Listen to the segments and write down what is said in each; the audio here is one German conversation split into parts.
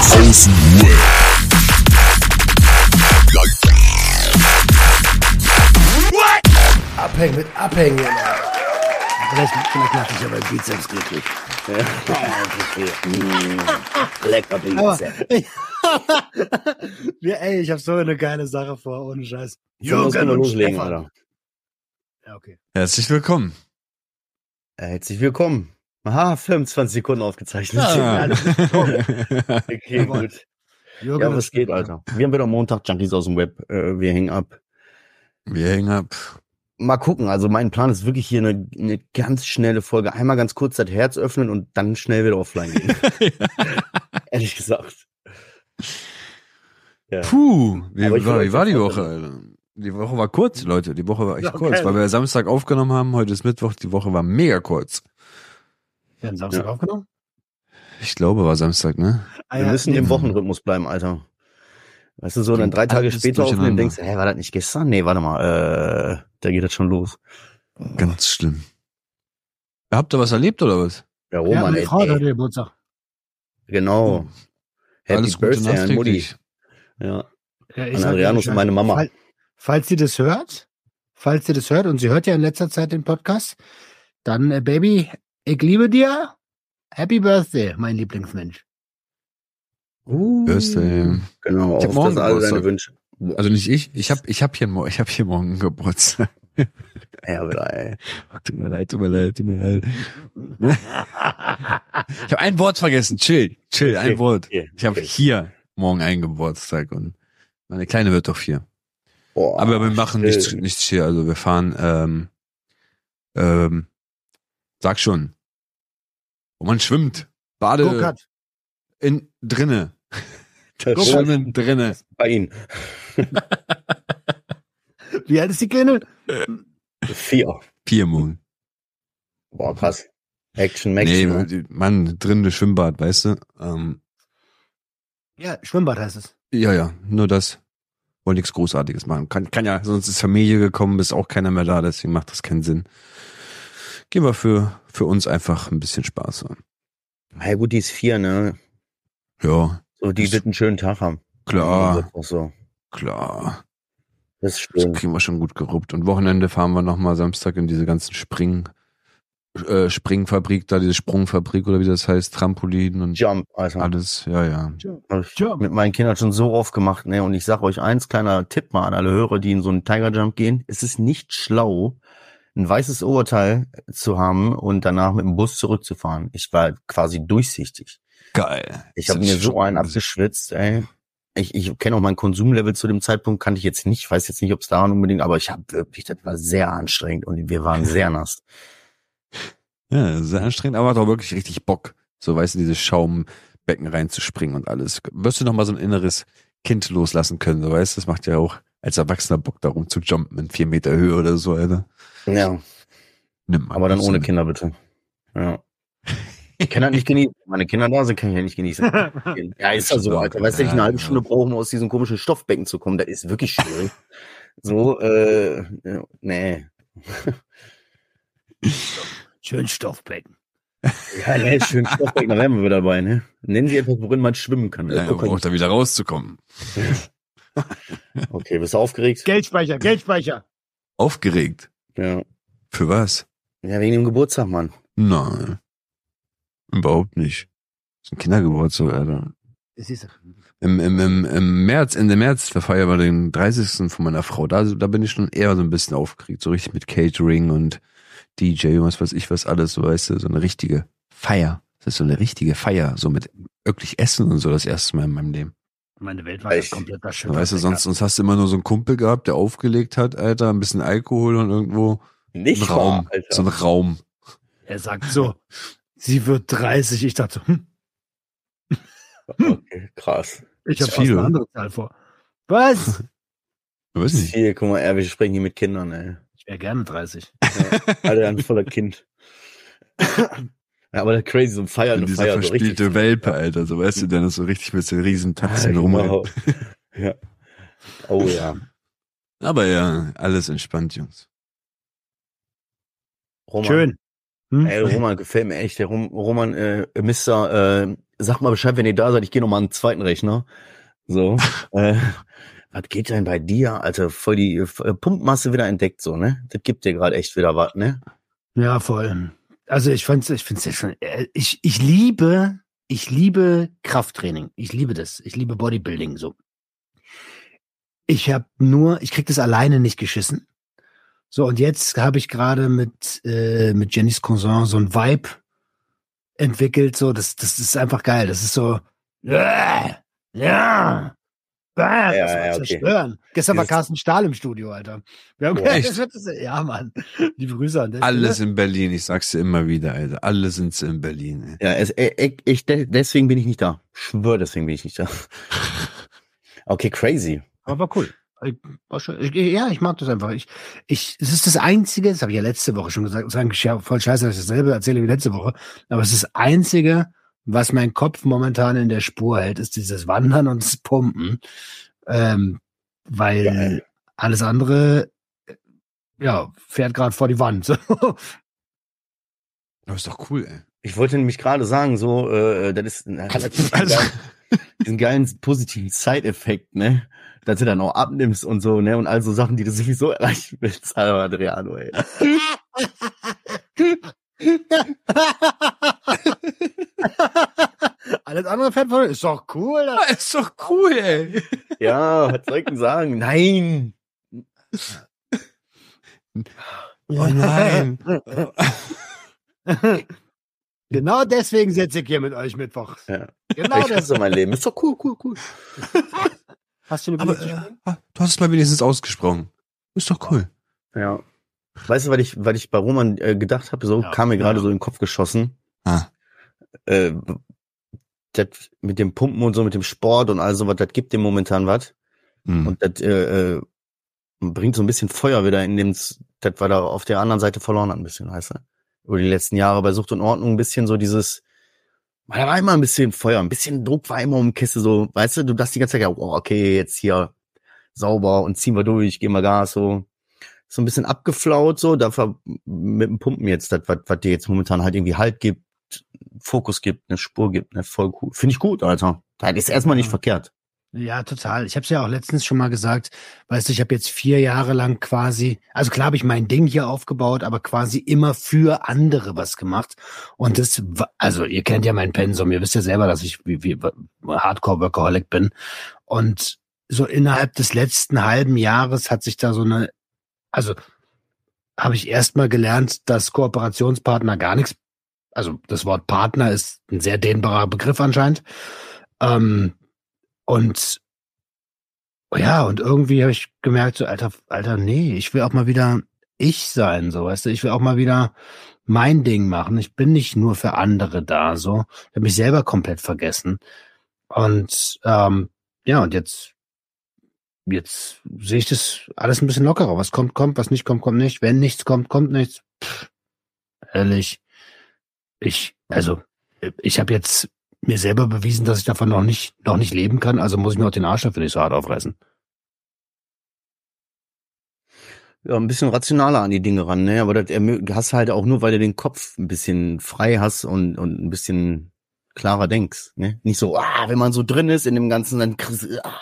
Außen Abhängen mit Abhängen. Vielleicht, vielleicht mache ich aber Bizeps glücklich. Lecker Bizeps. ja, ey, ich habe so eine geile Sache vor, ohne Scheiß. Wir und loslegen, Stefan. Alter. Ja, okay. Herzlich willkommen. Herzlich willkommen. Aha, 25 Sekunden aufgezeichnet. Ah. Okay, gut. Jürgen Ja, was geht. Alter? Wir haben wieder Montag Junkies aus dem Web. Äh, wir hängen ab. Wir hängen ab. Mal gucken. Also mein Plan ist wirklich hier eine, eine ganz schnelle Folge. Einmal ganz kurz das Herz öffnen und dann schnell wieder offline gehen. Ehrlich gesagt. Ja. Puh, wie, will war, wie war die Woche, Alter? Die Woche war kurz, Leute. Die Woche war echt Ja, kurz, weil wir Samstag aufgenommen haben. Heute ist Mittwoch. Die Woche war mega kurz. Wir haben Samstag Ja. aufgenommen? Ich glaube, war Samstag, ne? Ah, Wir ja, müssen nee, im Wochenrhythmus bleiben, Alter. Weißt du, so dann drei Tage später aufnehmen, denkst du, hä, war das nicht gestern? Nee, warte mal, äh, da geht das schon los. Ganz schlimm. Habt ihr was erlebt oder was? Ja, Ja, Roman, ey, Frau hatte Geburtstag. genau. Happy Alles Birthday an Mutti. Ja. Ja, ich An Adrianus und meine Mama. Fall, falls sie das hört, falls sie das hört, und sie hört ja in letzter Zeit den Podcast, dann, äh, Baby, ich liebe dir. Happy Birthday, mein Lieblingsmensch. Uh, Birthday. Genau, Ich hab auf morgen das alle deine. Wünsche. Also nicht ich. Ich hab, ich hab hier, ich hab hier morgen Geburtstag. Ja, wieder, ey. Tut mir leid, tut mir leid, tut mir leid. ich habe ein Wort vergessen. Chill, chill, ein Okay, Wort. okay, Ich habe okay. hier morgen einen Geburtstag und meine Kleine wird doch vier. Boah, Aber wir machen nichts, nichts hier. Also wir fahren, ähm, ähm, sag schon, wo man schwimmt. Bade Go-Kart. in drinne. Das Schwimmen drinne. bei Ihnen. Wie alt ist die Kleine? Vier. Vier Monate. Boah, krass. Action Max. Nee, ne? Mann, drinne Schwimmbad, weißt du? Ähm, Ja, Schwimmbad heißt es. ja, ja, nur das. Wollte nichts Großartiges machen. Kann, kann ja, sonst ist Familie gekommen, ist auch keiner mehr da, deswegen macht das keinen Sinn. Gehen wir für, für uns einfach ein bisschen Spaß haben. Ja gut, die ist vier, ne? Ja, So, die Das- wird einen schönen Tag haben. klar, Auch so. klar. Das ist Das schön. kriegen wir schon gut geruppt. Und Wochenende fahren wir nochmal Samstag in diese ganzen Spring, äh, Springfabrik, da diese Sprungfabrik oder wie das heißt, Trampolin und Jump, also. alles, ja, ja. Jump. mit meinen Kindern schon so oft gemacht, ne? Und ich sag euch eins, kleiner Tipp mal an alle Hörer, die in so einen Tiger Jump gehen. Es ist nicht schlau, ein weißes Oberteil zu haben und danach mit dem Bus zurückzufahren. Ich war quasi durchsichtig. Geil. Ich habe mir so einen abgeschwitzt, ey. Ich, ich kenne auch mein Konsumlevel zu dem Zeitpunkt, kannte ich jetzt nicht, weiß jetzt nicht, ob es daran unbedingt, aber ich habe wirklich, das war sehr anstrengend und wir waren sehr nass. Ja, sehr anstrengend, aber hat auch wirklich richtig Bock, so weißt du, dieses Schaumbecken reinzuspringen und alles. Wirst du noch mal so ein inneres Kind loslassen können, so weißt du, das macht ja auch als Erwachsener Bock darum zu jumpen in vier Meter Höhe oder so, Alter. Ja, Nimm mal. aber dann ohne eine- Kinder bitte. Ja. Ich kann das nicht genießen. Meine Kinder da sind, kann ich ja nicht genießen. Ja, ist ja so, Alter. Weißt du, ich eine Ja, halbe ja. Stunde brauche, um aus diesem komischen Stoffbecken zu kommen. Das ist wirklich schwierig. So, äh, nee. Schön Stoffbecken. Ja, nee, schön Stoffbecken, da wären wir wieder dabei, ne? Nennen Sie etwas, worin man schwimmen kann. Ja, Okay, braucht da wieder rauszukommen. okay bist du aufgeregt? Geldspeicher, Geldspeicher. Aufgeregt. Ja. Für was? Ja, wegen dem Geburtstag, Mann. Nein. Überhaupt nicht. Das ist ein Kindergeburtstag, Alter. Im, im, im, Im März, Ende März, da feiern wir den 30. von meiner Frau. Da, da bin ich schon eher so ein bisschen aufgeregt. So richtig mit Catering und DJ und was weiß ich was alles, so weißt du, so eine richtige Feier. Das ist so eine richtige Feier, so mit wirklich Essen und so das erste Mal in meinem Leben. Meine Welt war Echt? das komplett das Schiff. weißt du, sonst, sonst hast du immer nur so einen Kumpel gehabt, der aufgelegt hat, Alter, ein bisschen Alkohol und irgendwo Nicht ein Raum, wahr, Alter. so ein Raum. Er sagt so, sie wird 30. Ich dachte, hm, Okay, krass. ich habe viel, eine andere Zahl vor. Was? Ich weiß nicht. Hier, guck mal, wir sprechen hier mit Kindern, ey. Ich wäre gerne 30. Alter, ein voller Kind. Ja, aber der crazy, so ein Feier, eine dieser Feier, so verspielte richtig. Welpe, Alter, so weißt du, der ist so richtig mit so riesen Tatzen Ja, rum. genau. Ja. Oh ja. Aber ja, alles entspannt, Jungs. Roman. Schön. Hm? Ey, Roman gefällt mir echt. Der Rom, Roman, äh, Mr. Äh, sag mal Bescheid, wenn ihr da seid, ich gehe nochmal an den zweiten Rechner. So. äh, was geht denn bei dir, Alter? Voll die äh, Pumpmasse wieder entdeckt, so, ne? Das gibt dir gerade echt wieder was, ne? Ja, voll. Also ich fand's, ich find's ja schon, äh, ich, ich liebe, ich liebe Krafttraining. Ich liebe das. Ich liebe Bodybuilding, so. Ich habe nur, ich krieg das alleine nicht geschissen. So, und jetzt habe ich gerade mit, äh, mit Jennys Cousin so ein Vibe entwickelt, so, das, das ist einfach geil. Das ist so, ja, ja, Ja, das war ja, okay. zerstören. Gestern war Dieses- Carsten Stahl im Studio, Alter. Wir haben das das, ja, Mann. Liebe Grüße an der Alles in Berlin, ich sag's dir immer wieder, Alter. Alle sind in Berlin. Ey. Ja, es, äh, ich, ich, de- deswegen bin ich nicht da. Schwör, deswegen bin ich nicht da. Okay, crazy. Aber war cool. Ich, war ich, ja, ich mag das einfach. Ich, ich, es ist das Einzige, das habe ich ja letzte Woche schon gesagt, sagen, ja, voll scheiße, dass ich dasselbe erzähle wie letzte Woche, aber es ist das Einzige, was mein Kopf momentan in der Spur hält, ist dieses Wandern und das Pumpen. Ähm, weil Geil. alles andere, äh, ja, fährt gerade vor die Wand. Aber ist doch cool, ey. Ich wollte nämlich gerade sagen, so, äh, das ist hat natürlich Also- also, diesen geilen positiven Side-Effekt, ne? Dass du dann auch abnimmst und so, ne? Und all so Sachen, die du sowieso erreichen willst, Alter, Adriano, ey. alles andere fährt vor, ist doch cool. Alter. ist doch cool, ey. Ja, was soll ich denn sagen? Nein! Oh nein. Genau deswegen sitze ich hier mit euch Mittwoch. Ja. Genau ich das. hasse mein Leben. Ist doch cool, cool, cool. Hast du eine Aber äh, du hast es mal wenigstens ausgesprochen. Ist doch cool. Ja. Weißt du, was ich, was ich bei Roman äh, gedacht habe? So Ja. kam mir gerade Ja. so in den Kopf geschossen. Ah. Äh, das mit dem Pumpen und so, mit dem Sport und all sowas, das gibt dem momentan was. Hm. Und das äh, äh, bringt so ein bisschen Feuer wieder in dem, das wir da auf der anderen Seite verloren haben, ein bisschen, weißt du? Über die letzten Jahre bei Sucht und Ordnung ein bisschen so dieses, da war immer ein bisschen Feuer, ein bisschen Druck war immer um die Kiste, so, weißt du, du dachtest die ganze Zeit, ja, oh, okay, jetzt hier sauber und ziehen wir durch, geben wir Gas, so. So ein bisschen abgeflaut, so, dafür mit dem Pumpen jetzt, das, was, was dir jetzt momentan halt irgendwie Halt gibt, Fokus gibt, eine Spur gibt, ne, voll cool. Finde ich gut, Alter. Das ist erstmal nicht Ja. verkehrt. Ja, total. Ich habe es ja auch letztens schon mal gesagt. Weißt du, ich habe jetzt vier Jahre lang quasi, also klar habe ich mein Ding hier aufgebaut, aber quasi immer für andere was gemacht. Und das, also ihr kennt ja mein Pensum, ihr wisst ja selber, dass ich wie, wie Hardcore-Workaholic bin. Und so innerhalb des letzten halben Jahres hat sich da so eine, also habe ich erstmal gelernt, dass Kooperationspartner gar nichts, also das Wort Partner ist ein sehr dehnbarer Begriff anscheinend. Ähm, und oh ja, und irgendwie habe ich gemerkt, so, Alter, Alter, nee, ich will auch mal wieder ich sein, so, weißt du, ich will auch mal wieder mein Ding machen. Ich bin nicht nur für andere da, so. Ich habe mich selber komplett vergessen. Und ähm, ja, und jetzt, jetzt sehe ich das alles ein bisschen lockerer. Was kommt, kommt, was nicht kommt, kommt nicht. Wenn nichts kommt, kommt nichts. Pff, ehrlich, ich, also, ich habe jetzt mir selber bewiesen, dass ich davon noch nicht, noch nicht leben kann, also muss ich mir auch den Arsch dafür nicht so hart aufreißen. ja, ein bisschen rationaler an die Dinge ran, ne? Aber das hast halt auch nur, weil du den Kopf ein bisschen frei hast und, und ein bisschen klarer denkst, ne? Nicht so, ah, wenn man so drin ist in dem Ganzen, dann ah,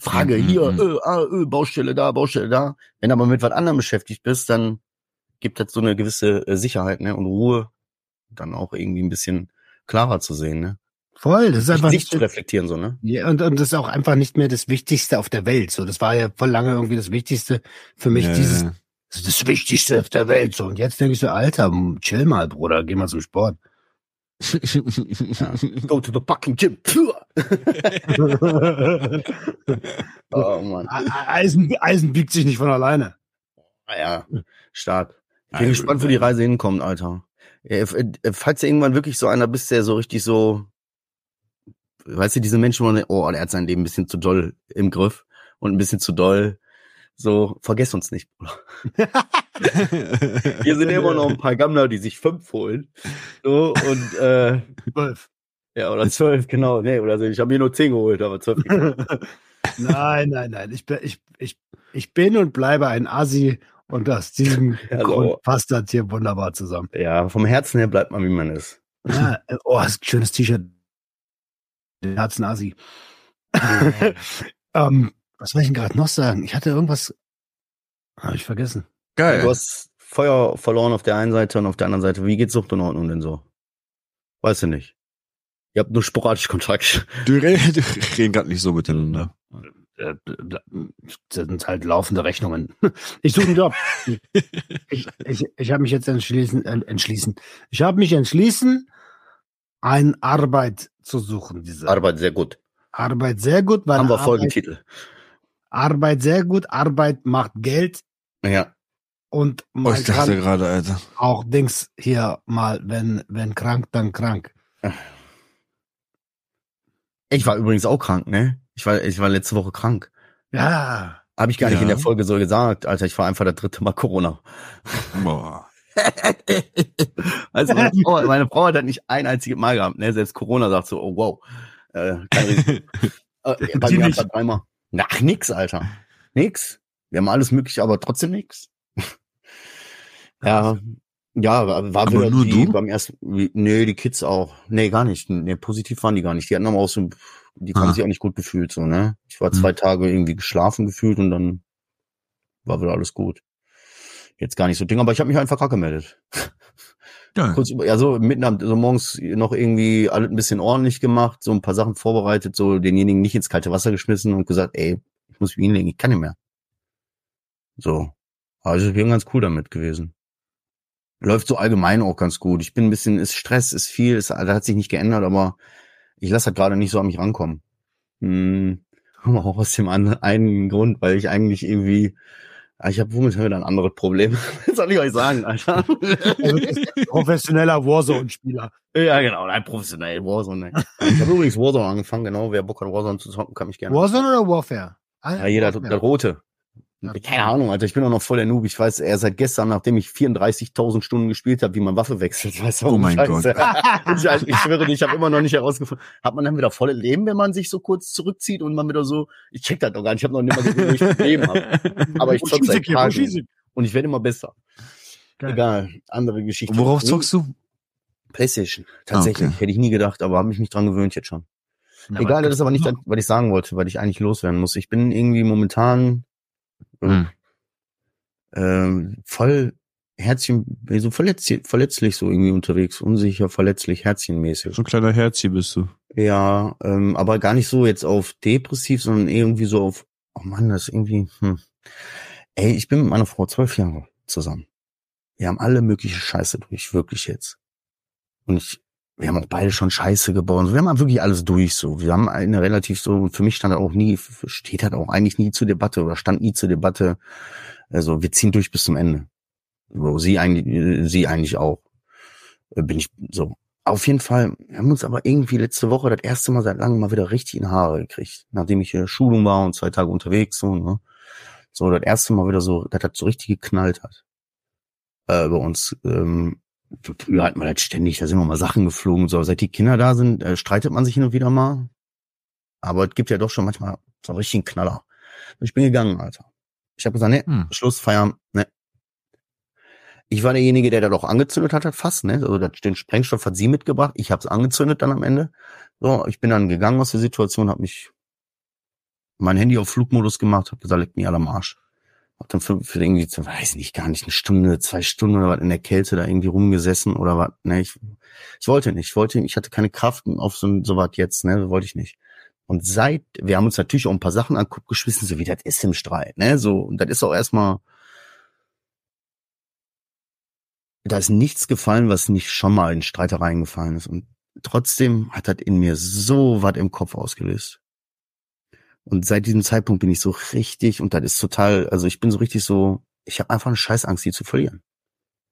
Frage Mhm, hier, mhm. äh, ah, äh, Baustelle da, Baustelle da. Wenn du aber mit was anderem beschäftigt bist, dann gibt das so eine gewisse äh, Sicherheit, ne? Und Ruhe, dann auch irgendwie ein bisschen klarer zu sehen, ne? Voll, das ist einfach Nicht zu reflektieren, so, ne? ja, und, und das ist auch einfach nicht mehr das Wichtigste auf der Welt. So, das war ja voll lange irgendwie das Wichtigste für mich, Ja, dieses, das ist das Wichtigste auf der Welt. So, und jetzt denke ich so, Alter, chill mal, Bruder, geh mal zum Sport. Go to the fucking gym. Oh Mann. Eisen, Eisen biegt sich nicht von alleine. Ah ja, stark. Ich bin gespannt, wo die Reise hinkommt, Alter. Äh, Falls du irgendwann wirklich so einer bist, der so richtig so, weißt du, diese Menschen, wo man, oh, der hat sein Leben ein bisschen zu doll im Griff und ein bisschen zu doll. So, vergesst uns nicht, Bruder. Hier sind immer noch ein paar Gammler, die sich fünf holen. So, und, äh, Zwölf. ja, oder zwölf, genau. Nee, oder so. Ich habe mir nur zehn geholt, aber zwölf. nein, nein, nein. Ich bin, ich, ich, ich bin und bleibe ein Assi und aus diesem Ja, so. Grund passt das hier wunderbar zusammen. ja, vom Herzen her bleibt man, wie man ist. Ja, oh, ist ein schönes T-Shirt. Der Herzen-Asi. ähm, was soll ich denn gerade noch sagen? Ich hatte irgendwas, habe ich vergessen. Geil. Du hast Feuer verloren auf der einen Seite und auf der anderen Seite. Wie geht Sucht in Ordnung denn so? Weißt du nicht. Ihr habt nur sporadisch Kontakt. Du redest reden gerade nicht so miteinander. Äh, Das sind halt laufende Rechnungen. Ich suche einen Job. Ich, ich, ich habe mich jetzt entschließen, äh, entschließen. Ich habe mich entschließen, eine Arbeit zu suchen. Diese Arbeit sehr gut. Arbeit sehr gut, weil Haben wir Arbeit, Folgentitel. Arbeit sehr gut. Arbeit macht Geld Ja. und Oh, man ich dachte kann gerade, Alter. auch Dings hier mal, wenn, wenn krank, dann krank. Ich war übrigens auch krank, ne? Ich war, ich war letzte Woche krank. Ja. Habe ich gar nicht Ja. in der Folge so gesagt, Alter. Ich war einfach das dritte Mal Corona. Boah. also meine Frau, meine Frau hat das nicht ein einziges Mal gehabt, ne? Selbst Corona sagt so, oh wow. Äh, äh, bei Sie mir nicht. hat dreimal. Ach, nix, Alter. Nix. Wir haben alles mögliche, aber trotzdem nix. ja, ja, war Aber wieder nur die du? beim ersten, nee, die Kids auch. Nee, gar nicht. Nee, positiv waren die gar nicht. Die hatten aber auch so, die haben Ah. sich auch nicht gut gefühlt, so, ne? Ich war zwei Tage irgendwie geschlafen gefühlt und dann war wieder alles gut. Jetzt gar nicht so Ding, aber ich habe mich einfach krank gemeldet. Geil. Kurz über, ja, so mitten am, so morgens noch irgendwie alles ein bisschen ordentlich gemacht, so ein paar Sachen vorbereitet, so denjenigen nicht ins kalte Wasser geschmissen und gesagt, ey, ich muss mich hinlegen, ich kann nicht mehr. So. Also ich bin ganz cool damit gewesen. Läuft so allgemein auch ganz gut. Ich bin ein bisschen, ist Stress, ist viel, ist, da hat sich nicht geändert, aber ich lasse das gerade nicht so an mich rankommen. Hm, auch aus dem einen Grund, weil ich eigentlich irgendwie, ich habe womit wieder ein anderes Problem. Das soll ich euch sagen, Alter. Er professioneller Warzone-Spieler. Ja, genau, nein, professionell, Warzone. Nein. Ich habe übrigens Warzone angefangen, genau. Wer Bock hat, Warzone zu zocken, kann mich gerne. Warzone oder Warfare? Ah, Ja, jeder Warfare. das rote. Keine Ahnung, Alter, ich bin auch noch voll der Noob. Ich weiß, er seit gestern, nachdem ich 34.000 Stunden gespielt habe, wie man Waffe wechselt. Weißt du, Oh mein Scheiße. ich, halt- ich schwöre ich habe immer noch nicht herausgefunden. Hat man dann wieder volle Leben, wenn man sich so kurz zurückzieht und man wieder so, ich check das doch gar nicht, ich habe noch nicht mal gesehen, wo ich Leben habe. Aber ich Wo zock schieß seit ich Tagen ich? und ich werde immer besser. Geil. Egal, andere Geschichte. Worauf zockst du? Playstation. Tatsächlich. Ah, okay. Hätte ich nie gedacht, aber habe mich nicht dran gewöhnt jetzt schon. Ja, Egal, das ist aber nicht, was ich sagen wollte, weil ich eigentlich loswerden muss. Ich bin irgendwie momentan Hm. ähm, voll Herzchen, so verletz, verletzlich so irgendwie unterwegs, unsicher, verletzlich, herzchenmäßig. So ein kleiner Herz hier bist du. Ja, ähm, aber gar nicht so jetzt auf depressiv, sondern irgendwie so auf, oh Mann, das ist irgendwie, hm. Ey, ich bin mit meiner Frau zwölf Jahre zusammen. Wir haben alle mögliche Scheiße durch, wirklich jetzt. Und ich, wir haben auch beide schon Scheiße gebaut. Wir haben wirklich alles durch, so. Wir haben eine relativ so, für mich stand auch nie, steht halt auch eigentlich nie zur Debatte oder stand nie zur Debatte. Also, wir ziehen durch bis zum Ende. So, sie eigentlich, sie eigentlich auch. Äh, Bin ich so. Auf jeden Fall, wir haben uns aber irgendwie letzte Woche das erste Mal seit langem mal wieder richtig in Haare gekriegt. Nachdem ich hier Schulung war und zwei Tage unterwegs, so, ne. So, das erste Mal wieder so, das hat so richtig geknallt hat. Äh, bei uns, ähm, früher hatten wir das ständig, da sind immer mal Sachen geflogen, und so. Seit die Kinder da sind, äh, streitet man sich hin und wieder mal. Aber es gibt ja doch schon manchmal so einen richtigen Knaller. Und ich bin gegangen, Alter. Ich habe gesagt, ne, Hm. Schluss, Feierabend, ne. Ich war derjenige, der da doch angezündet hat, fast, ne? Also den Sprengstoff hat sie mitgebracht. Ich habe es angezündet dann am Ende. So, ich bin dann gegangen aus der Situation, habe mich mein Handy auf Flugmodus gemacht, habe gesagt, leck mich alle am Arsch. Hab dann für, für irgendwie, weiß nicht, gar nicht eine Stunde, zwei Stunden oder was in der Kälte da irgendwie rumgesessen oder was. Ne, ich, ich wollte nicht. Ich wollte, ich hatte keine Kraft auf so, so was jetzt, ne? Wollte ich nicht. Und seit, wir haben uns natürlich auch ein paar Sachen anguckt, geschwissen, so wie das ist im Streit, ne? So, und das ist auch erstmal, da ist nichts gefallen, was nicht schon mal in Streitereien gefallen ist. Und trotzdem hat das in mir so was im Kopf ausgelöst. Und seit diesem Zeitpunkt bin ich so richtig, und das ist total, also ich bin so richtig so, ich habe einfach eine Scheißangst, die zu verlieren.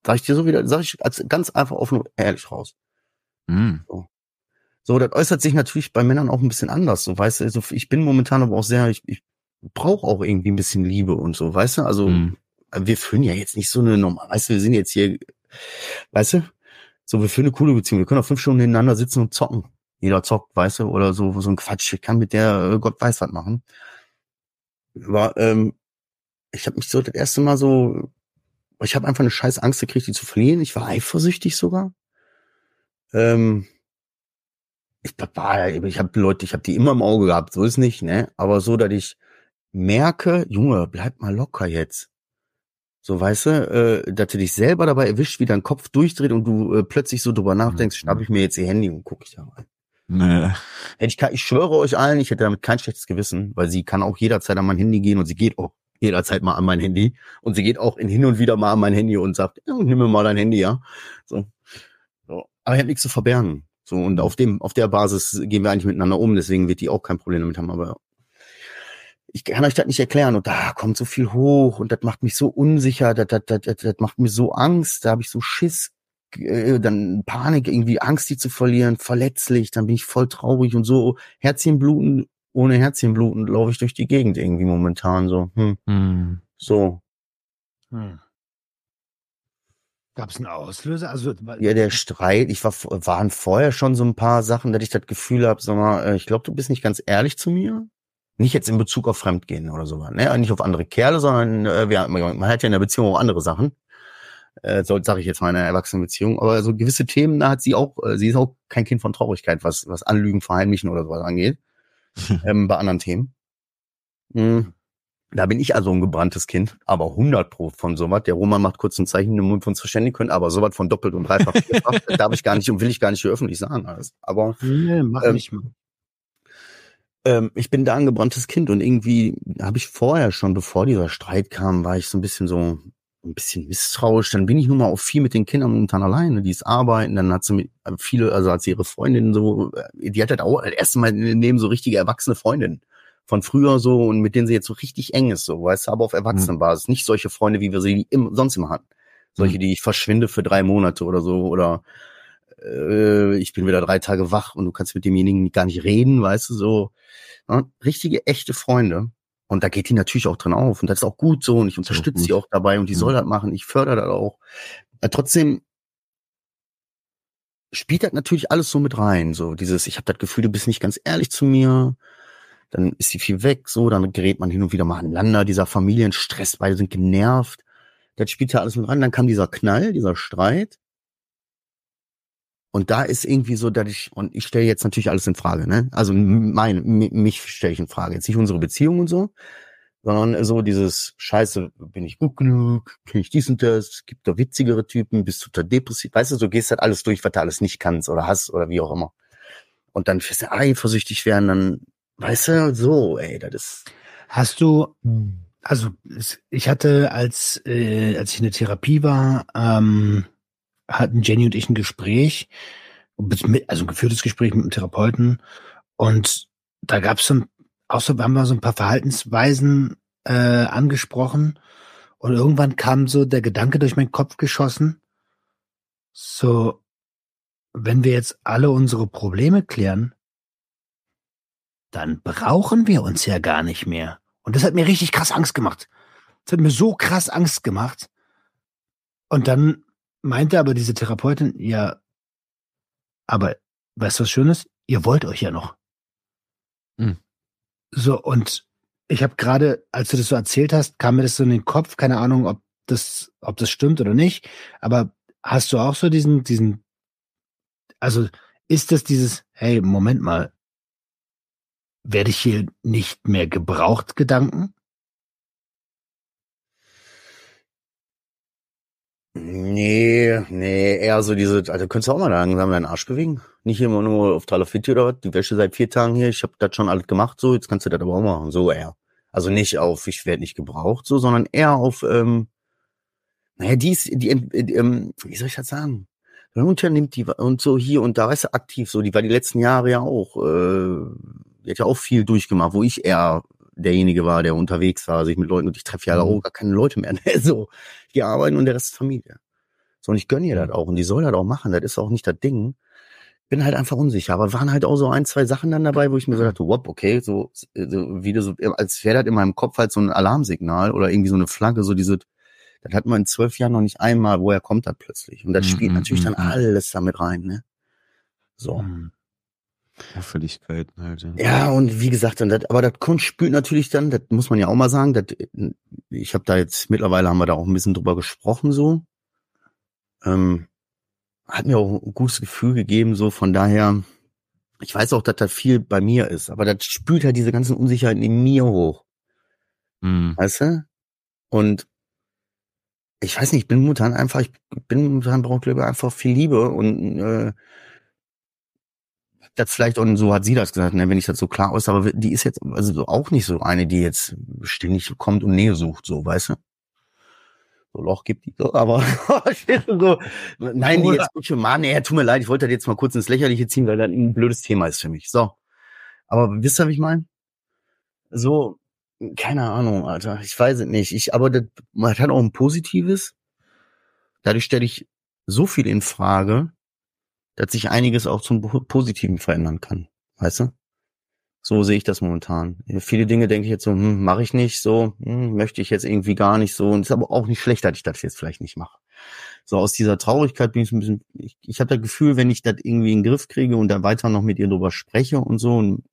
Sag ich dir so wieder, sag ich als ganz einfach offen und ehrlich raus. Hm. So, das äußert sich natürlich bei Männern auch ein bisschen anders. So, weißt du, also ich bin momentan aber auch sehr, ich, ich brauche auch irgendwie ein bisschen Liebe und so, weißt du? Also Hm. wir führen ja jetzt nicht so eine normal, weißt du, wir sind jetzt hier, weißt du, so wir führen eine coole Beziehung. Wir können auch fünf Stunden nebeneinander sitzen und zocken. Jeder zockt, weißt du, oder so, so ein Quatsch. Ich kann mit der äh, Gott weiß was machen. Aber ähm, ich habe mich so das erste Mal so, ich habe einfach eine scheiß Angst gekriegt, die zu verlieren. Ich war eifersüchtig sogar. Ähm, ich, war, ich habe Leute, ich habe die immer im Auge gehabt, so ist nicht, ne? Aber so, dass ich merke, Junge, bleib mal locker jetzt. So, weißt du, äh, dass du dich selber dabei erwischt, wie dein Kopf durchdreht und du äh, plötzlich so drüber nachdenkst, Mhm. schnapp ich mir jetzt ihr Handy und gucke ich da rein. Nee. Ich, kein- ich schwöre euch allen, ich hätte damit kein schlechtes Gewissen, weil sie kann auch jederzeit an mein Handy gehen und sie geht auch jederzeit mal an mein Handy und sie geht auch in hin und wieder mal an mein Handy und sagt, nimm mir mal dein Handy, ja. So. so. Aber ich habe nichts zu verbergen. So, und auf dem, auf der Basis gehen wir eigentlich miteinander um, deswegen wird die auch kein Problem damit haben, aber ich kann euch das nicht erklären und da kommt so viel hoch und das macht mich so unsicher, das, das, das, das macht mir so Angst, da habe ich so Schiss, äh, dann Panik, irgendwie Angst, die zu verlieren, verletzlich, dann bin ich voll traurig und so Herzchenbluten, ohne Herzchenbluten laufe ich durch die Gegend irgendwie momentan so. Hm, Hm. so. Hm. Gab es einen Auslöser? Also, Ja, der Streit, ich war waren vorher schon so ein paar Sachen, dass ich das Gefühl habe, sag mal, äh, ich glaube, du bist nicht ganz ehrlich zu mir. Nicht jetzt in Bezug auf Fremdgehen oder so, ne? Nicht auf andere Kerle, sondern äh, wir, man hat ja in der Beziehung auch andere Sachen. Äh, so sage ich jetzt mal in einer Erwachsenenbeziehung. Aber so gewisse Themen, da hat sie auch, äh, sie ist auch kein Kind von Traurigkeit, was, was Anlügen, Verheimlichen oder sowas angeht. ähm, bei anderen Themen. Mhm. Da bin ich also ein gebranntes Kind, aber 100 pro von sowas. Der Roman macht kurz ein Zeichen, um uns verständigen können, aber sowas von doppelt und dreifach darf ich gar nicht und will ich gar nicht hier öffentlich sagen. Alles. Aber Nee, mach Ähm, nicht mal. ähm, ich bin da ein gebranntes Kind und irgendwie habe ich vorher schon, bevor dieser Streit kam, war ich so ein bisschen so ein bisschen misstrauisch. Dann bin ich nun mal auch viel mit den Kindern momentan alleine, die es arbeiten. Dann hat sie mit äh, viele, also hat sie ihre Freundin so, äh, die hat halt auch das erste Mal neben so richtige erwachsene Freundinnen von früher so und mit denen sie jetzt so richtig eng ist, so, weißt du, aber auf Erwachsenenbasis. Nicht solche Freunde, wie wir sie im, sonst immer hatten. Solche, die ich verschwinde für drei Monate oder so oder äh, ich bin wieder drei Tage wach und du kannst mit demjenigen gar nicht reden, weißt du, so. Ja, richtige, echte Freunde. Und da geht die natürlich auch drin auf. Und das ist auch gut so. Und ich unterstütze sie auch dabei. Und die Mhm. soll das machen. Ich fördere das auch. Äh, trotzdem spielt das natürlich alles so mit rein. So dieses, ich habe das Gefühl, du bist nicht ganz ehrlich zu mir. Dann ist sie viel weg. So, dann gerät man hin und wieder mal aneinander. Dieser Familienstress, beide sind genervt. Das spielt ja alles mit rein. Dann kam dieser Knall, dieser Streit. Und da ist irgendwie so, dass ich, und ich stelle jetzt natürlich alles in Frage, ne? Also meine, mi- mich stelle ich in Frage. Jetzt nicht unsere Beziehung und so, sondern so dieses Scheiße, bin ich gut genug, kann ich dies und das, gibt da witzigere Typen, bist du da depressiv, weißt du, so gehst halt alles durch, was du alles nicht kannst oder hast oder wie auch immer. Und dann fährst du eifersüchtig werden, dann, weißt du, so, ey, das ist, Hast du, also es- ich hatte, als, äh, als ich in der Therapie war, ähm, hatten Jenny und ich ein Gespräch, also ein geführtes Gespräch mit einem Therapeuten. Und da gab es so, ein- so, haben wir so ein paar Verhaltensweisen äh, angesprochen. Und irgendwann kam so der Gedanke durch meinen Kopf geschossen, so, wenn wir jetzt alle unsere Probleme klären, dann brauchen wir uns ja gar nicht mehr. Und das hat mir richtig krass Angst gemacht. Das hat mir so krass Angst gemacht. Und dann meinte aber diese Therapeutin, ja, aber weißt du was Schönes? Ihr wollt euch ja noch. Hm. So, und ich habe gerade, als du das so erzählt hast, kam mir das so in den Kopf, keine Ahnung, ob das, ob das stimmt oder nicht, aber hast du auch so diesen, diesen, also ist das dieses, hey, Moment mal, werde ich hier nicht mehr gebraucht, Gedanken? Nee, nee, eher so diese, also könntest du auch mal langsam deinen Arsch bewegen. Nicht immer nur auf Talafiti oder was, die Wäsche seit vier Tagen hier, ich habe das schon alles gemacht, so, jetzt kannst du das aber auch machen, so eher. Also nicht auf, ich werde nicht gebraucht, so, sondern eher auf, ähm, naja, die ist, die, die ähm, wie soll ich das sagen? Dann unternimmt die und so hier und da, weißt du, aktiv so, die war die letzten Jahre ja auch, äh, die hat ja auch viel durchgemacht, wo ich eher derjenige war, der unterwegs war, sich mit Leuten, und ich treffe ja Mhm. auch gar keine Leute mehr, ne? so, die arbeiten und der Rest ist Familie. So, und ich gönne ihr das auch und die soll das auch machen, das ist auch nicht das Ding. Bin halt einfach unsicher, aber waren halt auch so ein, zwei Sachen dann dabei, wo ich mir so dachte, wop, okay, so, so wie das so, als wäre das in meinem Kopf halt so ein Alarmsignal oder irgendwie so eine Flagge, so diese, das hat man in zwölf Jahren noch nicht einmal, woher kommt das plötzlich? Und das spielt natürlich dann alles damit rein, ne? So. Hm. Auffälligkeiten halt. Ja. Ja, und wie gesagt, und das, aber das Kunst spürt natürlich dann, das muss man ja auch mal sagen, das, ich habe da jetzt, mittlerweile haben wir da auch ein bisschen drüber gesprochen so. Ähm, hat mir auch ein gutes Gefühl gegeben, so von daher, ich weiß auch, dass das viel bei mir ist, aber das spült halt diese ganzen Unsicherheiten in mir hoch. Hm. Weißt du? Und ich weiß nicht, ich bin momentan einfach, ich bin momentan brauche glaube ich einfach viel Liebe und äh, das vielleicht und so hat sie das gesagt, ne, wenn ich das so klar aus, aber die ist jetzt also so auch nicht so eine, die jetzt ständig kommt und Nähe sucht, so, weißt du? So Loch gibt die aber so, nein, die jetzt gut Mann, ey, tut mir leid, ich wollte das jetzt mal kurz ins Lächerliche ziehen, weil das ein blödes Thema ist für mich. So. Aber wisst ihr, was ich meine? So, keine Ahnung, Alter. Ich weiß es nicht. Ich, aber das, man hat auch ein Positives. Dadurch stelle ich so viel in Frage, dass sich einiges auch zum Positiven verändern kann. Weißt du? So sehe ich das momentan. Viele Dinge denke ich jetzt so, hm, mache ich nicht, so, hm, möchte ich jetzt irgendwie gar nicht so. Und ist aber auch nicht schlecht, dass ich das jetzt vielleicht nicht mache. So aus dieser Traurigkeit bin ich ein bisschen, ich, ich habe das Gefühl, wenn ich das irgendwie in den Griff kriege und dann weiter noch mit ihr drüber spreche und so, und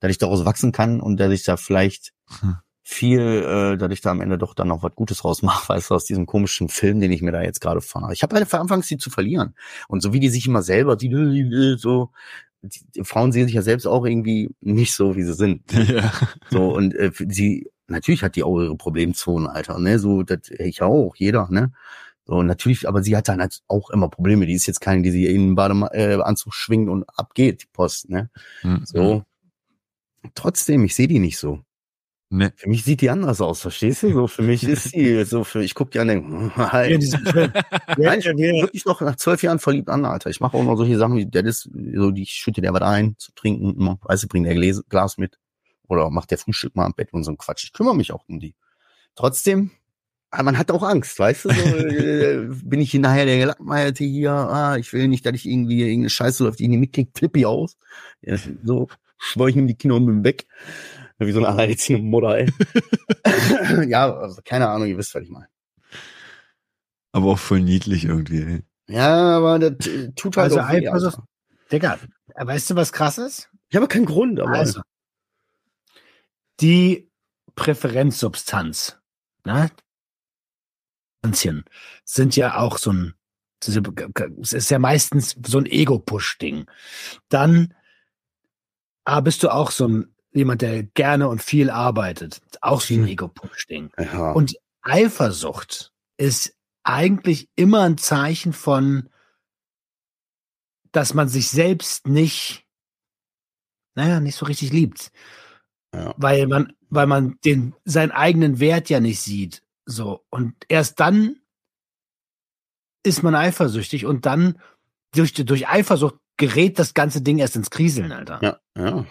dass ich daraus wachsen kann und dass ich da vielleicht hm. Viel, äh, dass ich da am Ende doch dann noch was Gutes rausmache, weißt du, aus diesem komischen Film, den ich mir da jetzt gerade fahre. Ich habe halt anfangs sie zu verlieren. Und so wie die sich immer selber, die so, die, die Frauen sehen sich ja selbst auch irgendwie nicht so, wie sie sind. Ja. So, und äh, sie, natürlich hat die auch ihre Problemzonen, Alter, ne? So, das ich auch, jeder, ne? So, natürlich, aber sie hat dann halt auch immer Probleme. Die ist jetzt keine, die sie in den Badeanzug äh, schwingt und abgeht, die Post, ne? Mhm. So. Trotzdem, ich sehe die nicht so. Nee. Für mich sieht die anders aus, verstehst du? So, für mich ist sie so, für, ich guck die an und denke, Ja, halt. diesen Film. Nein, ich bin wirklich noch nach zwölf Jahren verliebt an, Alter. Ich mache auch noch solche Sachen wie, der ist, so, die ich schütte der was ein, zu trinken, immer, weißt du, bringt der Gläs, Glas mit. Oder macht der Frühstück mal am Bett und so ein Quatsch. Ich kümmere mich auch um die. Trotzdem, man hat auch Angst, weißt du? So, äh, bin ich hinterher der Gelackmeierte hier, ah, ich will nicht, dass ich irgendwie irgendeine Scheiße läuft, die nicht mitkriegt, flippi aus. Ja, so, schwör ich ihm die Kinder und bin weg. Wie so eine alleinerziehende Mutter, ey. ja, also, keine Ahnung, ihr wisst, was ich meine. Aber auch voll niedlich irgendwie, ey. Ja, aber das äh, tut halt Also auch weh, Alter. Digga, weißt du, was krass ist? Ich habe keinen Grund, aber Also, die Präferenzsubstanz, ne? Sind ja auch so ein, es ist ja meistens so ein Ego-Push-Ding. Dann ah, bist du auch so ein jemand, der gerne und viel arbeitet. Auch so ein Hm. Ego-Push-Ding. ja. Und Eifersucht ist eigentlich immer ein Zeichen von, dass man sich selbst nicht, naja, nicht so richtig liebt. Ja. Weil man, weil man den, seinen eigenen Wert ja nicht sieht. So. Und erst dann ist man eifersüchtig und dann durch, durch Eifersucht gerät das ganze Ding erst ins Kriseln, Alter. Ja, ja.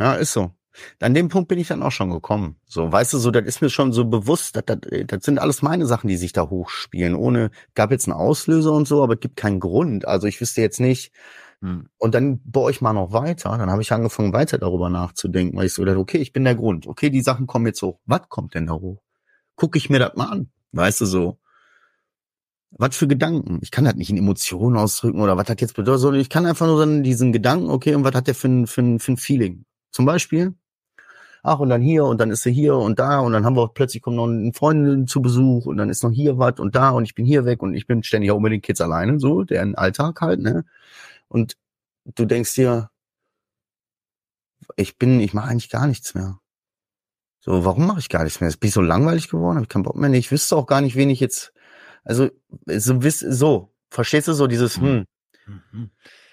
Ja, ist so. An dem Punkt bin ich dann auch schon gekommen. So, weißt du, so, das ist mir schon so bewusst, dass das, das sind alles meine Sachen, die sich da hochspielen. Ohne, gab jetzt einen Auslöser und so, aber es gibt keinen Grund. Also ich wüsste jetzt nicht, Hm. und dann bohre ich mal noch weiter. Dann habe ich angefangen, weiter darüber nachzudenken, weil ich so dachte, okay, ich bin der Grund. Okay, die Sachen kommen jetzt hoch. Was kommt denn da hoch? Guck ich mir das mal an. Weißt du so. Was für Gedanken? Ich kann das nicht in Emotionen ausdrücken oder was das jetzt bedeutet, sondern ich kann einfach nur dann diesen Gedanken, okay, und was hat der für ein, für ein, für ein Feeling? Zum Beispiel, ach, und dann hier und dann ist er hier und da und dann haben wir auch plötzlich kommt noch eine Freundin zu Besuch und dann ist noch hier was und da und ich bin hier weg und ich bin ständig auch mit den Kids alleine, so, deren Alltag halt, ne? Und du denkst dir, ich bin, ich mache eigentlich gar nichts mehr. So, warum mache ich gar nichts mehr? Jetzt bin ich so langweilig geworden, habe ich keinen Bock mehr. Ich wüsste auch gar nicht, wen ich jetzt, also, so, so, verstehst du so dieses, hm, Mhm.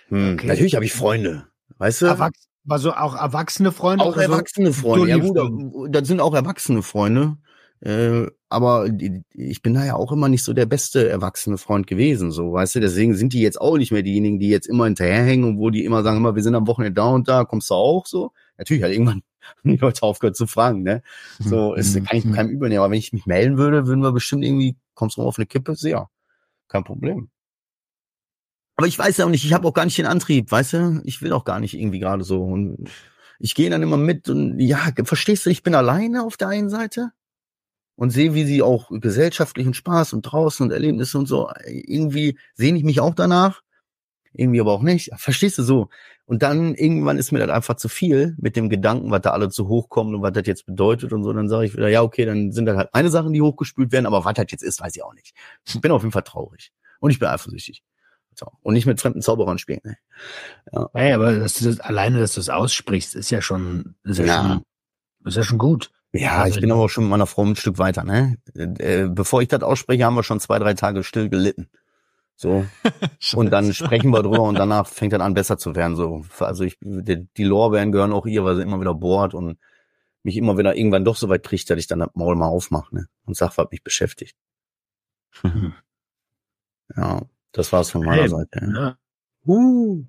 hm. Okay. natürlich habe ich Freunde, weißt du? Erwachs also auch erwachsene Freunde? Auch oder so? erwachsene Freunde. Ja gut, das sind auch erwachsene Freunde. Äh, aber ich bin da ja auch immer nicht so der beste erwachsene Freund gewesen, so, weißt du, deswegen sind die jetzt auch nicht mehr diejenigen, die jetzt immer hinterherhängen und wo die immer sagen, immer, wir sind am Wochenende da und da, kommst du auch so? Natürlich hat irgendwann die Leute aufgehört zu fragen, ne? So, ist, kann ich keinem übel nehmen, aber wenn ich mich melden würde, würden wir bestimmt irgendwie, kommst du mal auf eine Kippe? Ja, kein Problem. Aber ich weiß ja auch nicht, ich habe auch gar nicht den Antrieb, weißt du? Ich will auch gar nicht irgendwie gerade so. Und ich gehe dann immer mit und ja, verstehst du, ich bin alleine auf der einen Seite und sehe, wie sie auch gesellschaftlichen Spaß und draußen und Erlebnisse und so. Irgendwie sehne ich mich auch danach, irgendwie aber auch nicht. Verstehst du so? Und dann irgendwann ist mir das einfach zu viel mit dem Gedanken, was da alle zu hochkommt und was das jetzt bedeutet und so. Dann sage ich wieder, ja, okay, dann sind das halt meine Sachen, die hochgespült werden, aber was das jetzt ist, weiß ich auch nicht. Ich bin auf jeden Fall traurig und ich bin eifersüchtig. So. Und nicht mit fremden Zauberern spielen. Ne? Ja, aber dass du das, alleine, dass du es aussprichst, ist ja schon, ist ja, Ja. schon, ist ja schon gut. Ja, Also ich bin aber auch schon mit meiner Frau ein Stück weiter, ne? Äh, bevor ich das ausspreche, haben wir schon zwei, drei Tage still gelitten. So. Und dann sprechen wir drüber und danach fängt das an, besser zu werden. So. Also ich, die, die Lorbeeren gehören auch ihr, weil sie immer wieder bohrt und mich immer wieder irgendwann doch so weit kriegt, dass ich dann das Maul mal aufmache, ne? Und sag, was mich beschäftigt. Ja, das war's von meiner Hey, Seite. Ja. Uh,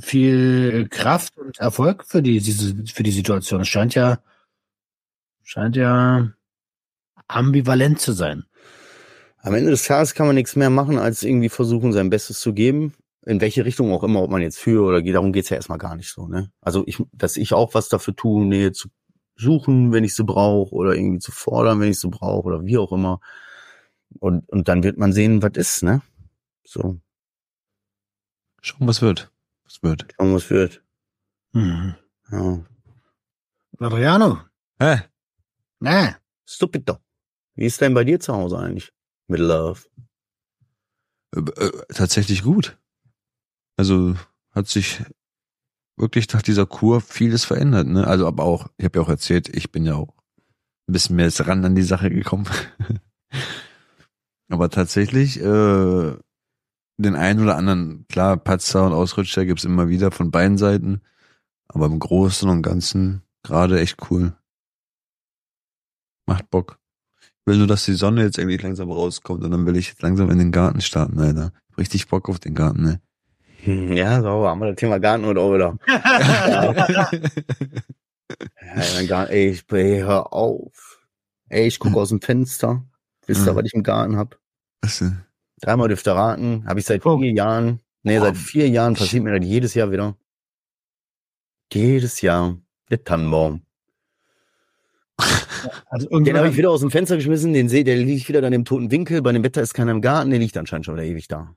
viel, Kraft und Erfolg für die, diese, für die Situation. Es scheint ja, scheint ja ambivalent zu sein. Am Ende des Tages kann man nichts mehr machen, als irgendwie versuchen, sein Bestes zu geben. In welche Richtung auch immer, ob man jetzt für oder geht, darum geht's ja erstmal gar nicht so, ne? Also ich, dass ich auch was dafür tue, Nähe zu suchen, wenn ich sie brauche, oder irgendwie zu fordern, wenn ich sie brauche, oder wie auch immer. Und, und dann wird man sehen, was ist, ne? So, Schauen, was wird. Was wird. schauen, was wird. Mhm. Ja. Adriano, Hä? na, Stupido. Wie ist denn bei dir zu Hause eigentlich? Mit Love. Äh, äh, tatsächlich gut. Also hat sich wirklich nach dieser Kur vieles verändert. Ne? Also aber auch, ich habe ja auch erzählt, ich bin ja auch ein bisschen mehr jetzt ran an die Sache gekommen. aber tatsächlich, äh, den einen oder anderen, klar, Patzer und Ausrutscher gibt's immer wieder von beiden Seiten. Aber im Großen und Ganzen gerade echt cool. Macht Bock. Ich will nur, dass die Sonne jetzt eigentlich langsam rauskommt und dann will ich jetzt langsam in den Garten starten, Alter. Richtig Bock auf den Garten, ne? Hm, Ja, so haben wir das Thema Garten und auch wieder. Ja, mein Garten, ey, ich, ey, hör auf. Ey, ich gucke aus dem Fenster. Wisst ihr, Mhm. was ich im Garten hab? Was denn? Dreimal dürft ihr raten. Habe ich seit Oh. vier Jahren. Nee, seit vier Jahren passiert mir das jedes Jahr wieder. Jedes Jahr. Der Tannenbaum. also Den habe ich wieder aus dem Fenster geschmissen. Den sehe, der liegt wieder dann im toten Winkel. Bei dem Wetter ist keiner im Garten. Der liegt anscheinend schon wieder ewig da.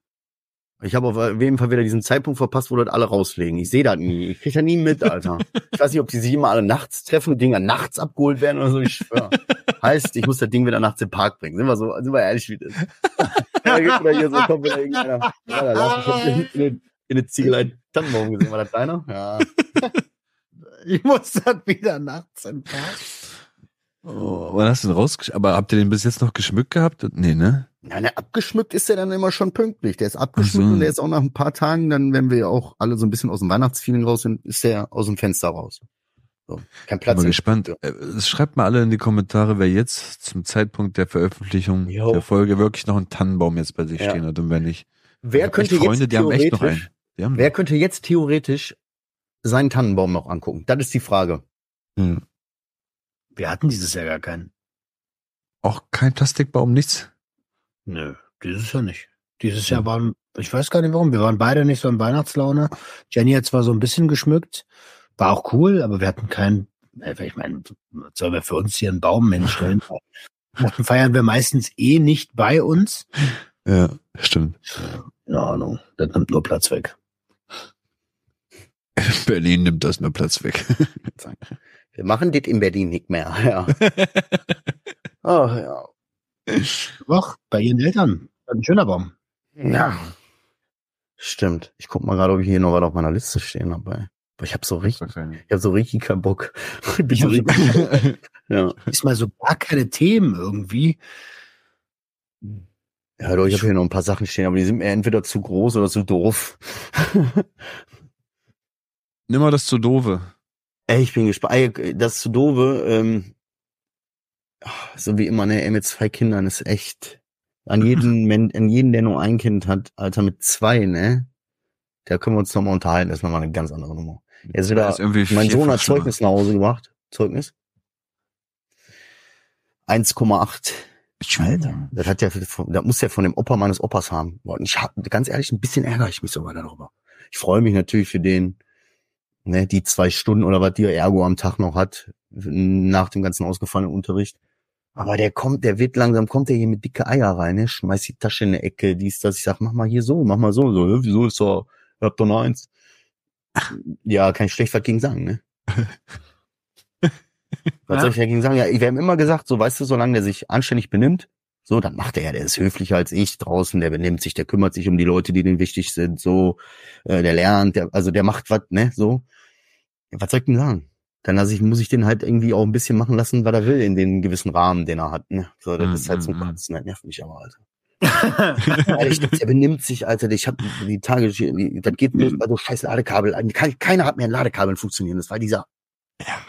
Ich habe auf jeden Fall wieder diesen Zeitpunkt verpasst, wo das alle rauslegen. Ich sehe das nie. Ich kriege das nie mit, Alter. Ich weiß nicht, ob die sich immer alle nachts treffen und Dinger nachts abgeholt werden oder so. Ich schwör. heißt, ich muss das Ding wieder nachts im Park bringen. Sind wir so, sind wir ehrlich, wie das ist. Da gibt's wieder hier so, kommt wieder irgendeiner. Ja, da lass ich schon in, in, in eine Ziegelei Tannenbaum gesehen. War das deiner? Ja. ich muss dann wieder nachts im Park. Oh, wann hast du den rausgesch... Aber habt ihr den bis jetzt noch geschmückt gehabt? Nee, ne? Ja, ne, abgeschmückt ist der dann immer schon pünktlich. Der ist abgeschmückt so. und der ist auch nach ein paar Tagen, dann, wenn wir auch alle so ein bisschen aus dem Weihnachtsfeeling raus sind, ist der aus dem Fenster raus. So, kein Ich Platz. bin im- gespannt. Äh, Schreibt mal alle in die Kommentare, wer jetzt zum Zeitpunkt der Veröffentlichung Jo. der Folge wirklich noch einen Tannenbaum jetzt bei sich Ja. stehen hat. Und wenn nicht, Wer Ich hab könnte Freunde, jetzt die haben echt noch theoretisch, einen. wer könnte jetzt theoretisch seinen Tannenbaum noch angucken? Das ist die Frage. Hm. Wir hatten dieses Jahr gar keinen. auch kein Plastikbaum, nichts. Nö, dieses Jahr nicht. Dieses Jahr waren, ich weiß gar nicht warum, wir waren beide nicht so in Weihnachtslaune. Jenny hat zwar so ein bisschen geschmückt, war auch cool, aber wir hatten keinen, ich meine, sollen wir für uns hier einen Baum hinstellen? Weihnachten feiern wir meistens eh nicht bei uns. Ja, stimmt. Keine Ahnung, das nimmt nur Platz weg. Berlin nimmt das nur Platz weg. Wir machen das in Berlin nicht mehr. Ja. Ach, ja. Doch, bei ihren Eltern. Ein schöner Baum. Ja. Stimmt. Ich guck mal gerade, ob ich hier noch was auf meiner Liste stehen habe. Aber ich habe so richtig, ich habe so richtig keinen Bock. Ich bin so richtig, ja. Diesmal so gar keine Themen irgendwie. Ja, doch, ich habe hier noch ein paar Sachen stehen, aber die sind mir entweder zu groß oder zu doof. Nimm mal das zu doofe. Ey, ich bin gespannt. Das zu doofe, ähm, so wie immer, ne, ey, mit zwei Kindern ist echt an jeden, an jeden, der nur ein Kind hat, Alter, mit zwei, ne? Da können wir uns nochmal unterhalten, das ist nochmal eine ganz andere Nummer. Jetzt wieder, Das ist mein Sohn hat Zeugnis nach Hause gebracht. Zeugnis? 1,8. schlimmer. Alter, das hat ja, das muss ja von dem Opa meines Opas haben. Und ich hab, ganz ehrlich, ein bisschen ärgere ich mich sogar darüber. Ich freue mich natürlich für den, ne, die zwei Stunden oder was die Ergo am Tag noch hat, nach dem ganzen ausgefallenen Unterricht. Aber der kommt, der wird langsam, kommt der hier mit dicke Eier rein, ne, schmeißt die Tasche in die Ecke, dies, das. Ich sag, mach mal hier so, mach mal so, so, "Hä, wieso ist doch, nur eins. Ja, kann ich schlecht was gegen sagen, ne? Was Ja. soll ich dagegen sagen? Ja, wir haben immer gesagt, so weißt du, solange der sich anständig benimmt, So, dann macht er, der ist höflicher als ich draußen, der benimmt sich, der kümmert sich um die Leute, die denen wichtig sind, so, äh, der lernt, der, also der macht was, ne, so. Ja, was soll ich denn sagen? Dann lasse ich, muss ich den halt irgendwie auch ein bisschen machen lassen, was er will, in den gewissen Rahmen, den er hat, ne. So, das Mm, ist halt so mm, mm. Kotzen, das nervt mich aber, Alter. Ehrlich, der benimmt sich, Alter. Ich habe die Tage, die, das geht bloß bei so scheiß Ladekabel. Kein- Keiner hat mehr ein Ladekabel funktionieren. Das war dieser,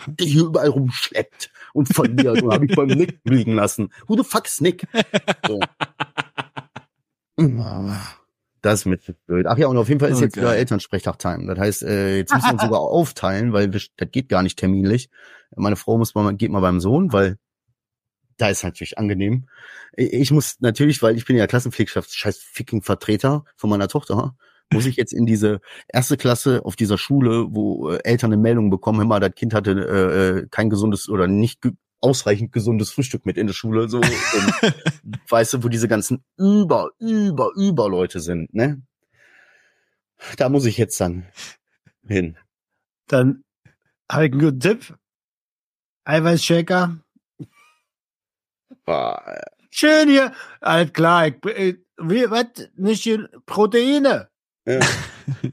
der hier überall rumschleppt und verliert. und habe ich beim Nick liegen lassen. Who the fuck is Nick? So. Das ist mit blöd. Ach ja, und auf jeden Fall ist Oh, jetzt wieder. Elternsprechtag-Time. Das heißt, äh, jetzt müssen wir uns sogar aufteilen, weil wir, das geht gar nicht terminlich. Meine Frau muss mal, geht mal beim Sohn, weil da ist natürlich angenehm. Ich muss natürlich, weil ich bin ja Klassenpflegschaft, scheiß ficking Vertreter von meiner Tochter, muss ich jetzt in diese erste Klasse auf dieser Schule, wo äh, Eltern eine Meldung bekommen, mal, das Kind hatte äh, äh, kein gesundes oder nicht ge ausreichend gesundes Frühstück mit in der Schule, so, und, weißt du, wo diese ganzen über, über, über Leute sind, ne? Da muss ich jetzt dann hin. Dann habe ich einen guten Tipp. Eiweißshaker. Boah, Schön hier. Alles klar. Ich, äh, wie, was? Nicht hier Proteine. Ja,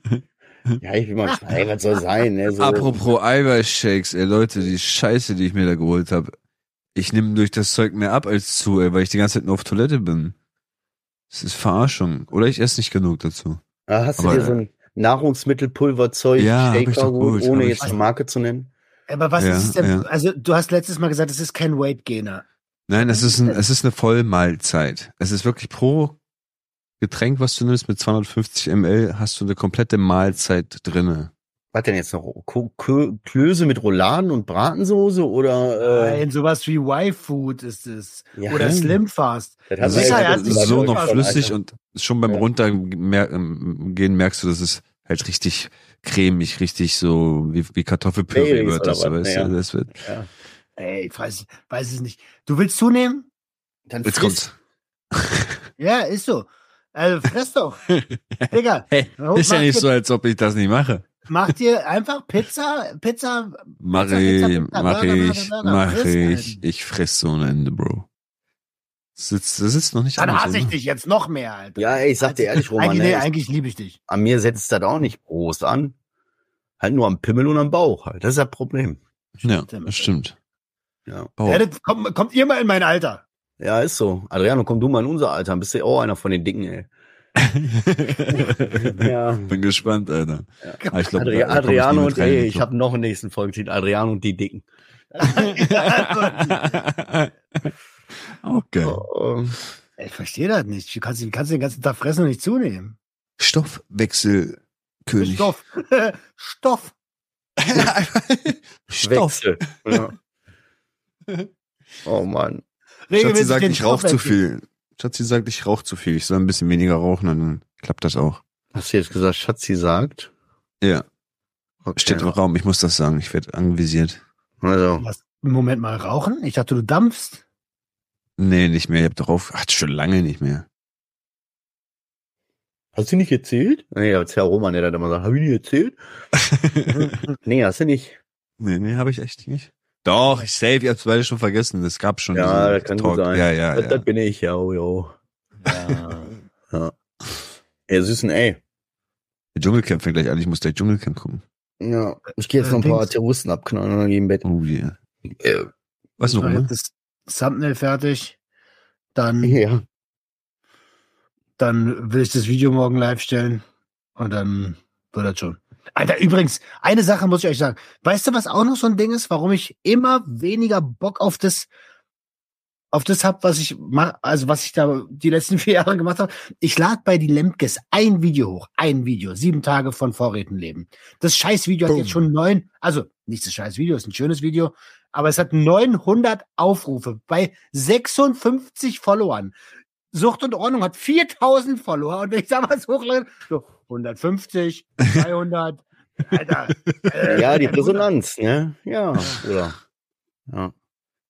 ja ich will mal, ey, was soll sein, ne? So, Apropos Eiweißshakes, ey Leute, die Scheiße, die ich mir da geholt habe. Ich nehme durch das Zeug mehr ab als zu, ey, weil ich die ganze Zeit nur auf Toilette bin. Das ist Verarschung. Oder ich esse nicht genug dazu. Ah, hast du Aber, dir so ein Nahrungsmittelpulverzeug, Ja, Shaker geholt, ohne jetzt eine Marke zu nennen? Aber was Ja, ist es denn? ja. Also, du hast letztes Mal gesagt, es ist kein Weight Gainer. Nein, es ist, ein, es ist eine Vollmahlzeit. Es ist wirklich pro Getränk, was du nimmst mit 250 ml, hast du eine komplette Mahlzeit drinne. Was denn jetzt noch? Klöße mit Rouladen und Bratensoße oder? Äh, Nein, sowas wie Y-Food ist es. Ja. Oder Slim Fast. das Das ist, ist so noch flüssig und schon beim Ja. Runtergehen merkst du, dass es halt richtig cremig, richtig so wie, wie Kartoffelpüree wird. Das, was? weißt Ja. du, das wird. Ja. Ey, ich weiß, weiß es nicht. Du willst zunehmen? Dann Jetzt friss. kommt's. Ja, ist so. Also fress doch. Digga, Hey, ist ja nicht dir- so, als ob ich das nicht mache. Mach dir einfach Pizza, Pizza. Mach Pizza, ich, Pizza, Pizza, mach Burger, ich, Burger, Burger. mach Friss, ich. Alter. Ich fress so ein Ende, Bro. Das sitzt, das sitzt noch nicht Dann hasse ich oder? dich jetzt noch mehr, Alter. Ja, ey, ich sag dir ehrlich, Roman, eigentlich, nee, ey, eigentlich liebe ich dich. an mir setzt das auch nicht groß an. Halt nur am Pimmel und am Bauch halt. Das ist das Problem. Ja, das stimmt. Ja. Oh. Ja, das kommt, kommt ihr mal in mein Alter. Ja, ist so. Adriano, komm du mal in unser Alter. Bist du auch einer von den Dicken, ey. Ja. Bin gespannt, Alter. Ah, ich glaub, Adri ich Adriano nie und ey, ich ich habe noch einen nächsten Folgetitel. Adriano und die Dicken. okay. Oh, Ich verstehe das nicht. Du kannst, du kannst den ganzen Tag fressen und nicht zunehmen. Stoffwechselkönig. Stoff. Stoff. Stoff. Wechsel. Ja. Oh Mann. Schatzi sagt, ich rauche zu viel. Schatzi sagt, ich rauche zu viel. Ich soll ein bisschen weniger rauchen, dann klappt das auch. Hast du jetzt gesagt, Schatzi sagt? Ja, Okay. steht im Raum. Ich muss das sagen. Ich werde anvisiert. Also, Was? Moment mal, rauchen? Ich dachte, du dampfst. Nee, nicht mehr. Ich hab doch auf. Ach, schon lange nicht mehr. hast du nicht erzählt? Nee, als Herr Roman, der dann immer sagt, hab ich nicht erzählt? nee, hast du nicht. nee, nee, habe ich echt nicht. Doch, ich safe, ihr habt's beide schon vergessen. Es gab schon Ja, das kann gut sein. Ja, ja, das, ja. das bin ich, ja, oh, jo. Ja. Ja. Ey, süßen, ey. Der Dschungelcamp fängt gleich an. Ich muss gleich Dschungelcamp gucken. Ja, ich gehe jetzt noch ein paar. Terroristen abknallen und dann gehe ich im Bett. Oh yeah. Äh, Was noch Ich jetzt das Thumbnail fertig. Dann, ja. dann will ich das Video morgen live stellen. Und dann wird das schon. Alter, übrigens, eine Sache muss ich euch sagen. Weißt du, was auch noch so ein Ding ist, warum ich immer weniger Bock auf das, auf das hab, was ich mach, also was ich da die letzten vier Jahre gemacht habe? Ich lade bei die Lemkes ein Video hoch, ein Video, sieben Tage von Vorräten leben. Das Scheißvideo hat Boom. jetzt schon neun, also nicht das Scheißvideo, ist ein schönes Video, aber es hat 900 Aufrufe bei 56 Followern. Sucht und Ordnung hat 4000 Follower und wenn ich damals hochlade, so 150, 200, Alter. äh, Ja, die. Resonanz, ne? Ja, oder? Ja.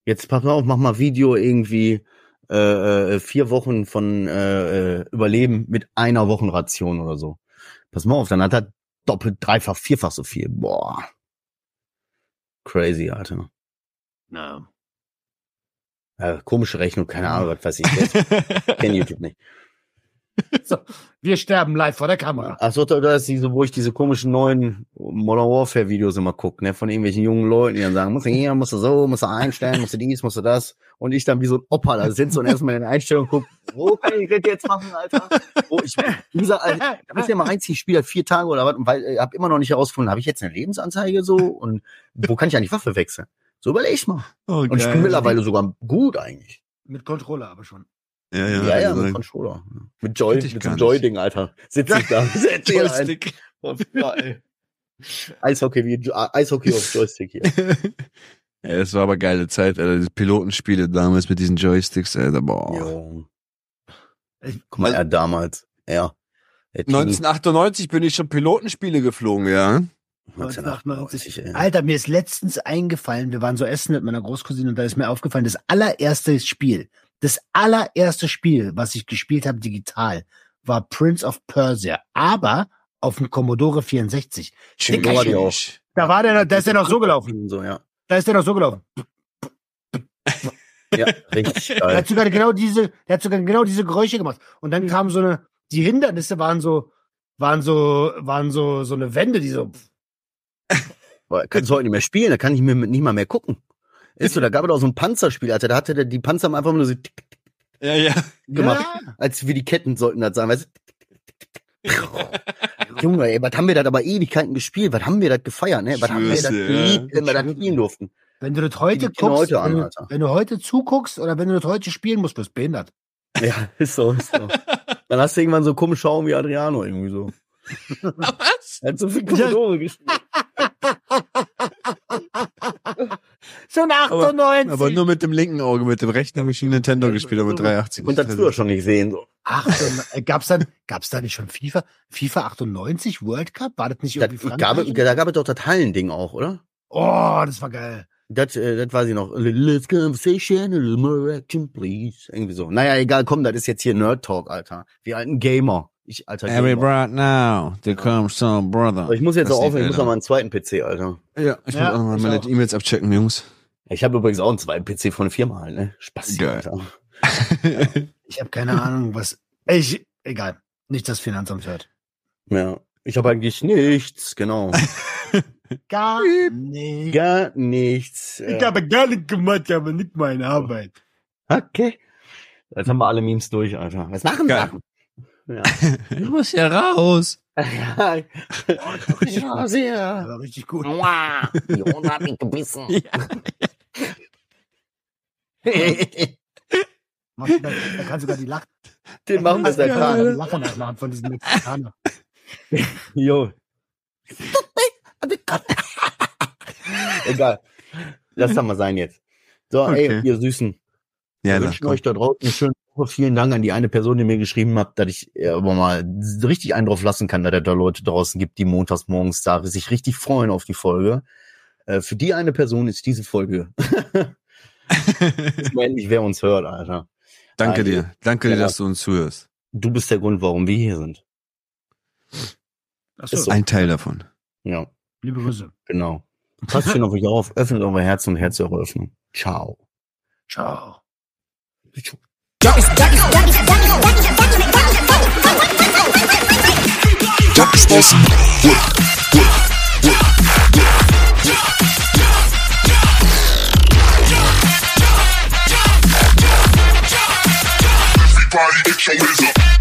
Jetzt pass mal auf, mach mal Video irgendwie äh, äh, vier Wochen von äh, äh, Überleben mit einer Wochenration oder so. Pass mal auf, dann hat er doppelt, dreifach, vierfach so viel. Boah. Crazy, Alter. Ja. Äh, komische Rechnung, keine Ahnung, was weiß ich. Ich kenne YouTube nicht. So, wir sterben live vor der Kamera. Achso, da ist diese, wo ich diese komischen neuen Modern Warfare Videos immer gucke, ne, von irgendwelchen jungen Leuten, die dann sagen, musst du hier, musst du so, musst du einstellen, musst du dies, musst du das. Und ich dann wie so ein Opa da sitze und erstmal in den Einstellungen gucke, wo kann ich das jetzt machen, Alter? Wo ich, wie gesagt, also, da ist ja mal einzig, ich spiele halt vier Tage oder was, weil, ich habe immer noch nicht herausgefunden, habe ich jetzt eine Lebensanzeige so und wo kann ich eigentlich Waffe wechseln? So überleg ich mal. Oh, Und ich bin mittlerweile sogar gut eigentlich. Mit Controller aber schon. Ja, ja, Ja, ja, also, mit Controller. Mit Joy, mit dem. Joy-Ding, Alter. Sitz ich da. Joystick. Ja, ey. Eishockey wie Eishockey auf Joystick hier. Ja, das war aber geile Zeit, Alter. Die Pilotenspiele damals mit diesen Joysticks, Alter. Boah. Jo. Ich- Guck mal, er damals. Ja. Der Teenie. 1998 bin ich schon Pilotenspiele geflogen, ja. 1998, ey. Alter, mir ist letztens eingefallen, wir waren so essen mit meiner Großcousine und da ist mir aufgefallen, das allererste Spiel, das allererste Spiel, was ich gespielt habe digital, war Prince of Persia, aber auf dem Commodore 64. Schick mal die auch. Da war der, da ist der noch so gelaufen. So, ja. Da ist der noch so gelaufen. Ja, richtig Der geil. hat sogar genau diese, der hat sogar genau diese Geräusche gemacht. Und dann kam so eine, die Hindernisse waren so, waren so, waren so, so eine Wände, die so, Boah, Kannst du heute nicht mehr spielen, da kann ich mir nicht mal mehr gucken. Ist so, da gab es auch so ein Panzerspiel, Alter, da hatte der, die Panzer haben einfach nur so tick, tick, Ja, ja. gemacht. Ja. als wie die Ketten sollten das sein, weißt du? Junge, ey, was haben wir das aber Ewigkeiten gespielt? Was haben wir das gefeiert, ne? Was haben wir das dir, geliebt, ja. wenn wir das spielen durften? Wenn du das heute Die Kinder guckst, heute an, wenn, du, Alter. wenn du heute zuguckst oder wenn du das heute spielen musst, bist du behindert. Ja, ist so, ist so. Dann hast du irgendwann so komische Augen wie Adriano irgendwie so. Was? Er hat so viel Commodore gespielt. So ein 98. Aber nur mit dem linken Auge, mit dem rechten habe ich schon Nintendo gespielt, aber mit 380. Und das früher schon nicht sehen, so. 98 äh, gab's dann, gab's da nicht schon FIFA? FIFA 98 World Cup? War das nicht Das irgendwie gab, Frankreich? da gab es doch das Hallending auch, oder? Oh, das war geil. Das, äh, das weiß ich noch. A little conversation, a little more action, please. Irgendwie so. Naja, egal, komm, das ist jetzt hier Nerd Talk, Alter. Wir alten Gamer. Ich, alter Every Gamer. right now, there comes some brother. Aber ich muss jetzt Das auch aufhören, ich muss noch mal einen zweiten PC, Alter. Ja, ich Ja, muss auch noch mal meine auch. E-Mails abchecken, Jungs. Ich habe übrigens auch einen zweiten PC von halt, ne? Spaß, Geil. Alter. Ich habe keine Ahnung, was. Ich, egal. Nicht das Finanzamt hört. Ja. Ich habe eigentlich nichts, genau. Gar nicht. Gar nichts. Ich habe gar nicht gemacht, aber nicht meine Arbeit. okay. Jetzt haben wir alle Memes durch, Alter. Was machen wir? Ja. Du musst ja raus. ja, ja, sehr. Aber richtig gut. Aua, die Hunde hat mich gebissen. Machst du Da, du sogar die Lachen, Den machen wir seit die Tagen. Lachen nachmachen von diesem Mexikaner. Jo. Egal. Lass das mal sein jetzt. So, Okay. ey, ihr Süßen. Ja, wir wünschen euch da draußen eine schöne Woche. Vielen Dank an die eine Person, die mir geschrieben hat, dass ich äh, aber mal richtig einen drauf lassen kann, dass es da Leute draußen gibt, die montags morgens da sich richtig freuen auf die Folge. Äh, für die eine Person ist diese Folge. Guck mal endlich, wer uns hört, Alter. Danke Alter. dir. Danke ja. dir, dass du uns zuhörst. Du bist der Grund, warum wir hier sind. Das Ist so. ein Teil davon. Ja. Liebe Grüße. Genau. Passt schön auf euch auf, öffnet eure Herzen und Herzen eure Öffnung. Ciao. Ciao. Jock is awesome. Yeah, yeah, yeah, yeah, yeah. body, get your whiz up.